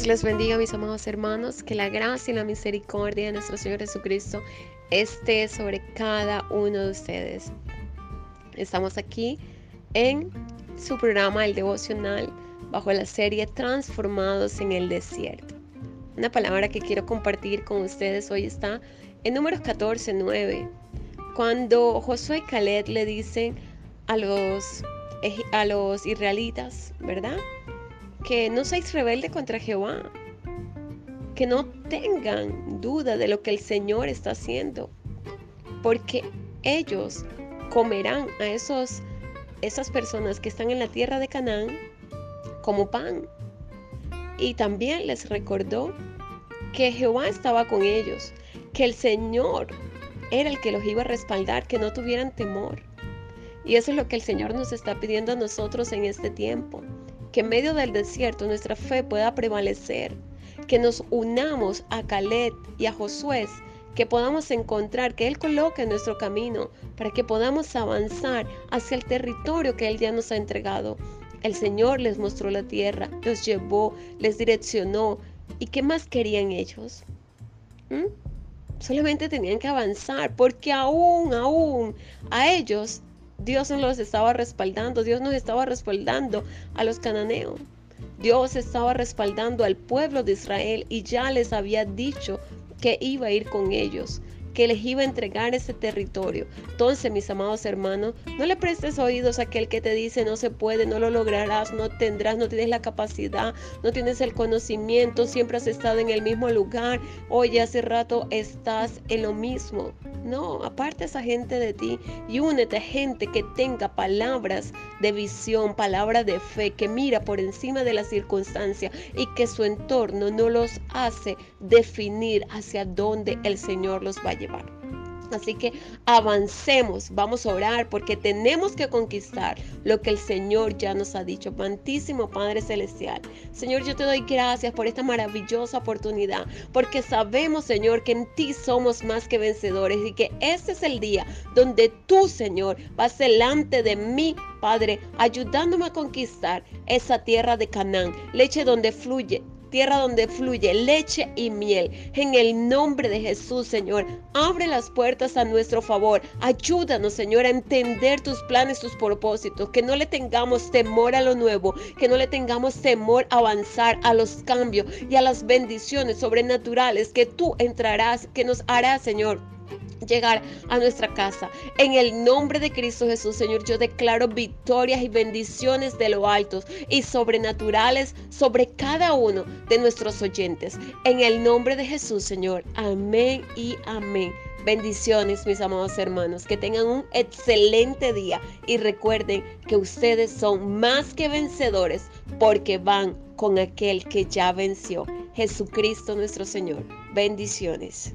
Dios les bendiga, mis amados hermanos, que la gracia y la misericordia de nuestro Señor Jesucristo esté sobre cada uno de ustedes. Estamos aquí en su programa El Devocional bajo la serie Transformados en el Desierto. Una palabra que quiero compartir con ustedes hoy está en números 14, 9. Cuando Josué y Caleb le dicen a los, a los israelitas, ¿verdad? Que no seáis rebelde contra Jehová, que no tengan duda de lo que el Señor está haciendo, porque ellos comerán a esos, esas personas que están en la tierra de Canaán como pan. Y también les recordó que Jehová estaba con ellos, que el Señor era el que los iba a respaldar, que no tuvieran temor. Y eso es lo que el Señor nos está pidiendo a nosotros en este tiempo que en medio del desierto nuestra fe pueda prevalecer, que nos unamos a Caleb y a Josué, que podamos encontrar, que Él coloque nuestro camino para que podamos avanzar hacia el territorio que Él ya nos ha entregado. El Señor les mostró la tierra, los llevó, les direccionó. ¿Y qué más querían ellos? ¿Mm? Solamente tenían que avanzar, porque aún, aún a ellos Dios los estaba respaldando, Dios nos estaba respaldando a los cananeos. Dios estaba respaldando al pueblo de Israel y ya les había dicho que iba a ir con ellos que les iba a entregar ese territorio. Entonces, mis amados hermanos, no le prestes oídos a aquel que te dice no se puede, no lo lograrás, no tendrás, no tienes la capacidad, no tienes el conocimiento, siempre has estado en el mismo lugar, oye, hace rato estás en lo mismo. No, aparte esa gente de ti y únete a gente que tenga palabras de visión, palabras de fe, que mira por encima de la circunstancia y que su entorno no los hace definir hacia dónde el Señor los va a llevar. Así que avancemos, vamos a orar porque tenemos que conquistar lo que el Señor ya nos ha dicho. Amantísimo Padre Celestial. Señor, yo te doy gracias por esta maravillosa oportunidad, porque sabemos, Señor, que en ti somos más que vencedores y que este es el día donde tú, Señor, vas delante de mí, Padre, ayudándome a conquistar esa tierra de Canaán, leche donde fluye tierra donde fluye leche y miel. En el nombre de Jesús, Señor, abre las puertas a nuestro favor. Ayúdanos, Señor, a entender tus planes, tus propósitos. Que no le tengamos temor a lo nuevo, que no le tengamos temor a avanzar a los cambios y a las bendiciones sobrenaturales que tú entrarás, que nos harás, Señor llegar a nuestra casa. En el nombre de Cristo Jesús, Señor, yo declaro victorias y bendiciones de lo altos y sobrenaturales sobre cada uno de nuestros oyentes. En el nombre de Jesús, Señor. Amén y amén. Bendiciones, mis amados hermanos. Que tengan un excelente día y recuerden que ustedes son más que vencedores porque van con aquel que ya venció, Jesucristo nuestro Señor. Bendiciones.